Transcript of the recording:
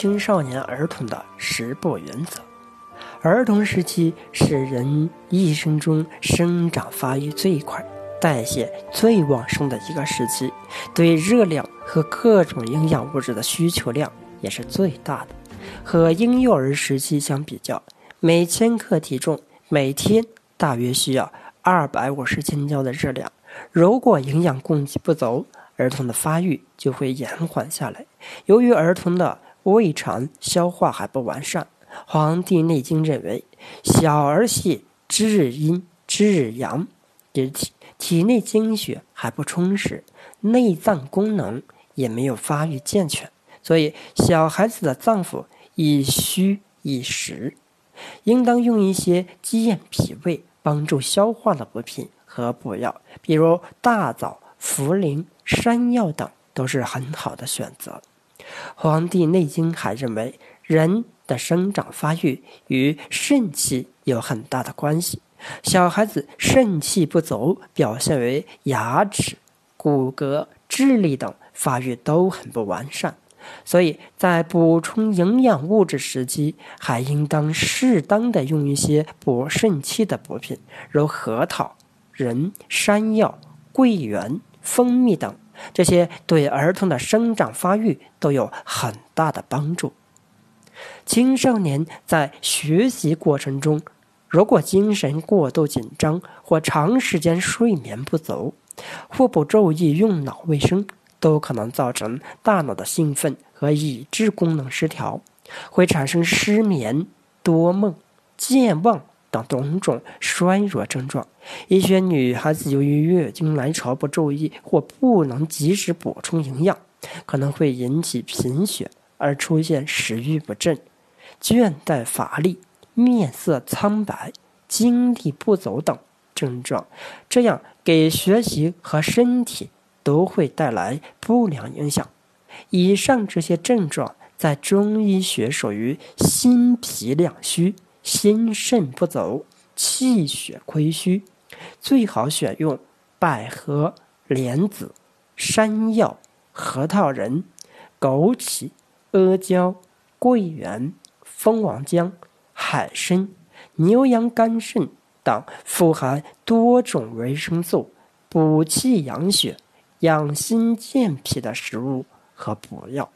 青少年儿童的食补原则。儿童时期是人一生中生长发育最快、代谢最旺盛的一个时期，对热量和各种营养物质的需求量也是最大的。和婴幼儿时期相比较，每千克体重每天大约需要二百五十千焦的热量。如果营养供给不足，儿童的发育就会延缓下来。由于儿童的胃肠消化还不完善。《黄帝内经》认为，小儿系之日阴之日阳，体体内精血还不充实，内脏功能也没有发育健全，所以小孩子的脏腑易虚易实，应当用一些健脾胃、帮助消化的补品和补药，比如大枣、茯苓、山药等，都是很好的选择。《黄帝内经》还认为，人。的生长发育与肾气有很大的关系。小孩子肾气不足，表现为牙齿、骨骼、智力等发育都很不完善，所以在补充营养物质时期，还应当适当的用一些补肾气的补品，如核桃、仁山药、桂圆、蜂蜜等，这些对儿童的生长发育都有很大的帮助。青少年在学习过程中，如果精神过度紧张或长时间睡眠不足，或不注意用脑卫生，都可能造成大脑的兴奋和抑制功能失调，会产生失眠、多梦、健忘等种种衰弱症状。一些女孩子由于月经来潮不注意或不能及时补充营养，可能会引起贫血。而出现食欲不振、倦怠乏力、面色苍白、精力不足等症状，这样给学习和身体都会带来不良影响。以上这些症状在中医学属于心脾两虚、心肾不足、气血亏虚，最好选用百合、莲子、山药、核桃仁、枸杞。阿胶、桂圆、蜂王浆、海参、牛羊肝肾等富含多种维生素、补气养血、养心健脾的食物和补药。